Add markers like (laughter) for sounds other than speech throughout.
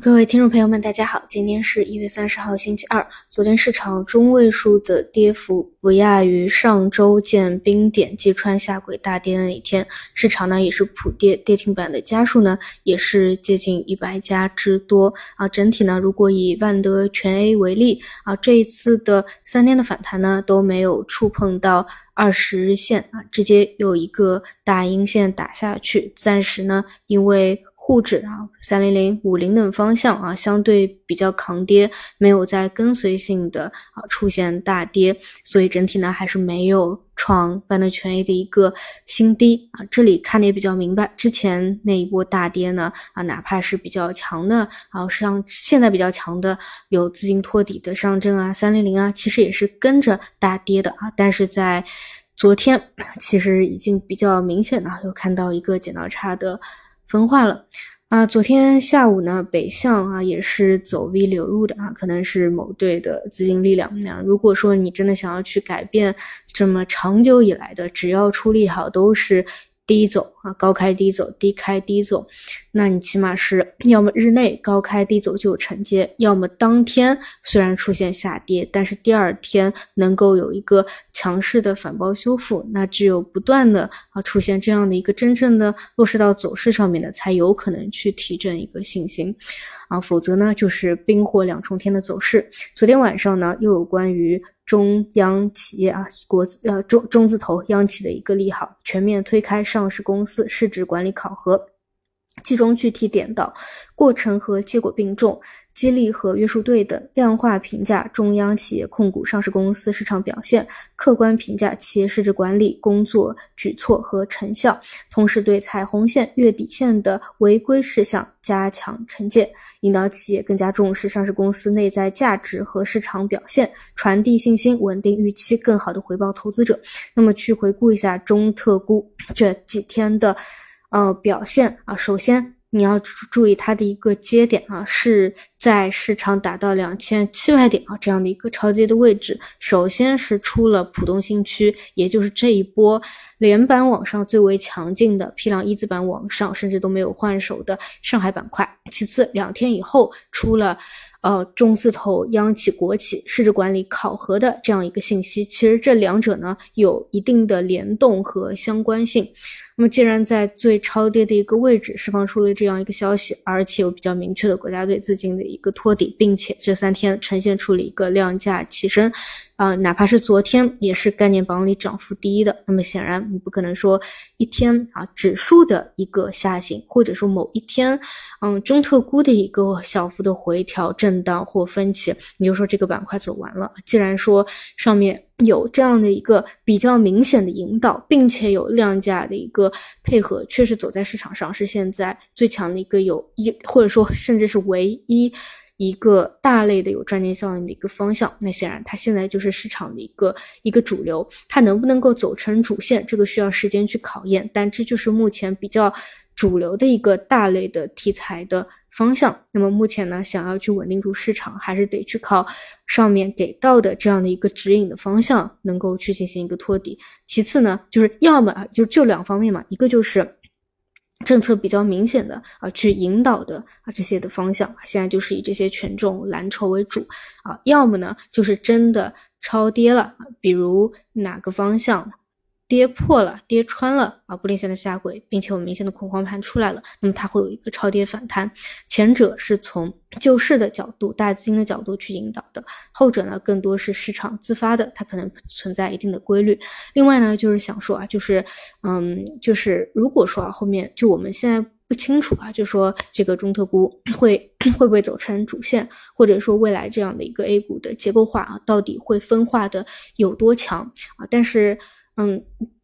各位听众朋友们，大家好，今天是一月三十号，星期二。昨天市场中位数的跌幅不亚于上周见冰点击穿下轨大跌的那一天，市场呢也是普跌，跌停板的家数呢也是接近一百家之多啊。整体呢，如果以万德全 A 为例啊，这一次的三天的反弹呢都没有触碰到二十日线啊，直接有一个大阴线打下去，暂时呢因为。沪指啊，三零零、五零等方向啊，相对比较抗跌，没有在跟随性的啊出现大跌，所以整体呢还是没有创万德全 A 的一个新低啊。这里看的也比较明白，之前那一波大跌呢啊，哪怕是比较强的啊，像现在比较强的有资金托底的上证啊、三零零啊，其实也是跟着大跌的啊。但是在昨天，其实已经比较明显的有看到一个剪刀差的。分化了啊！昨天下午呢，北向啊也是走 V 流入的啊，可能是某队的资金力量。那如果说你真的想要去改变这么长久以来的，只要出利好都是。低走啊，高开低走，低开低走，那你起码是要么日内高开低走就有承接，要么当天虽然出现下跌，但是第二天能够有一个强势的反包修复。那只有不断的啊出现这样的一个真正的落实到走势上面的，才有可能去提振一个信心啊，否则呢就是冰火两重天的走势。昨天晚上呢又有关于。中央企业啊，国资呃中中字头央企的一个利好，全面推开上市公司是指管理考核。其中具体点到，过程和结果并重，激励和约束对等，量化评价中央企业控股上市公司市场表现，客观评价企业市值管理工作举措和成效，同时对彩虹线、月底线的违规事项加强惩戒，引导企业更加重视上市公司内在价值和市场表现，传递信心，稳定预期，更好的回报投资者。那么去回顾一下中特估这几天的。呃，表现啊，首先你要注意它的一个接点啊，是在市场达到两千七百点啊这样的一个超跌的位置。首先是出了浦东新区，也就是这一波连板往上最为强劲的批量一字板往上，甚至都没有换手的上海板块。其次，两天以后出了。呃，中字头央企、国企市值管理考核的这样一个信息，其实这两者呢有一定的联动和相关性。那么，既然在最超跌的一个位置释放出了这样一个消息，而且有比较明确的国家队资金的一个托底，并且这三天呈现出了一个量价齐升。啊，哪怕是昨天也是概念榜里涨幅第一的，那么显然你不可能说一天啊指数的一个下行，或者说某一天，嗯中特估的一个小幅的回调、震荡或分歧，你就说这个板块走完了。既然说上面有这样的一个比较明显的引导，并且有量价的一个配合，确实走在市场上是现在最强的一个有一或者说甚至是唯一。一个大类的有赚钱效应的一个方向，那显然它现在就是市场的一个一个主流，它能不能够走成主线，这个需要时间去考验。但这就是目前比较主流的一个大类的题材的方向。那么目前呢，想要去稳定住市场，还是得去靠上面给到的这样的一个指引的方向，能够去进行一个托底。其次呢，就是要么就就两方面嘛，一个就是。政策比较明显的啊，去引导的啊这些的方向，现在就是以这些权重蓝筹为主啊，要么呢就是真的超跌了，比如哪个方向。跌破了，跌穿了啊，布林线的下轨，并且有明显的恐慌盘出来了，那么它会有一个超跌反弹。前者是从救市的角度、大资金的角度去引导的，后者呢更多是市场自发的，它可能存在一定的规律。另外呢，就是想说啊，就是嗯，就是如果说啊后面就我们现在不清楚啊，就说这个中特估会 (clears throat) 会不会走成主线，或者说未来这样的一个 A 股的结构化啊，到底会分化的有多强啊？但是。嗯，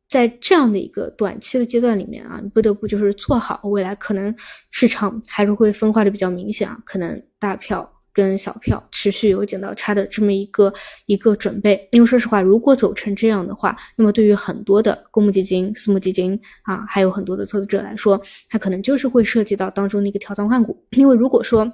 在这样的一个短期的阶段里面啊，你不得不就是做好未来可能市场还是会分化的比较明显啊，可能大票跟小票持续有剪刀差的这么一个一个准备。因为说实话，如果走成这样的话，那么对于很多的公募基金、私募基金啊，还有很多的投资者来说，它可能就是会涉及到当中的一个调仓换股。因为如果说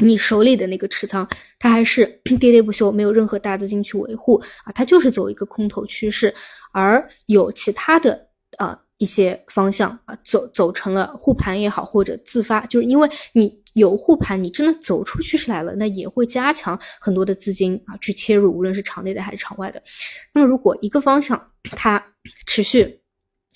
你手里的那个持仓，它还是 (clears throat) 喋喋不休，没有任何大资金去维护啊，它就是走一个空头趋势，而有其他的啊一些方向啊，走走成了护盘也好，或者自发，就是因为你有护盘，你真的走出趋势来了，那也会加强很多的资金啊去切入，无论是场内的还是场外的。那么如果一个方向它持续，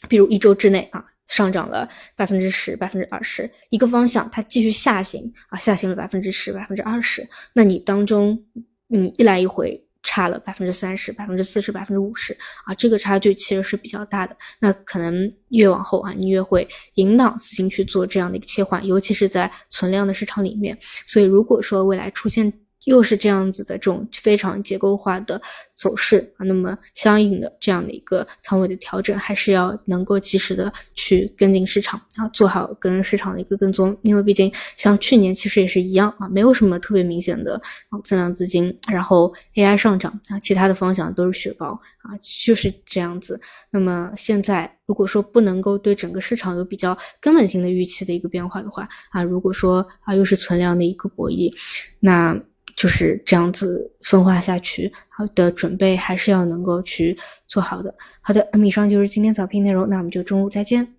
比如一周之内啊上涨了百分之十、百分之二十，一个方向它继续下行啊下行了百分之十、百分之二十，那你当中你一来一回。差了百分之三十、百分之四十、百分之五十啊，这个差距其实是比较大的。那可能越往后啊，你越会引导资金去做这样的一个切换，尤其是在存量的市场里面。所以，如果说未来出现，又是这样子的这种非常结构化的走势啊，那么相应的这样的一个仓位的调整，还是要能够及时的去跟进市场啊，做好跟市场的一个跟踪。因为毕竟像去年其实也是一样啊，没有什么特别明显的增量资金，然后 AI 上涨啊，其他的方向都是雪糕啊，就是这样子。那么现在如果说不能够对整个市场有比较根本性的预期的一个变化的话啊，如果说啊又是存量的一个博弈，那。就是这样子分化下去，好的准备还是要能够去做好的。好的，那么以上就是今天早评内容，那我们就中午再见。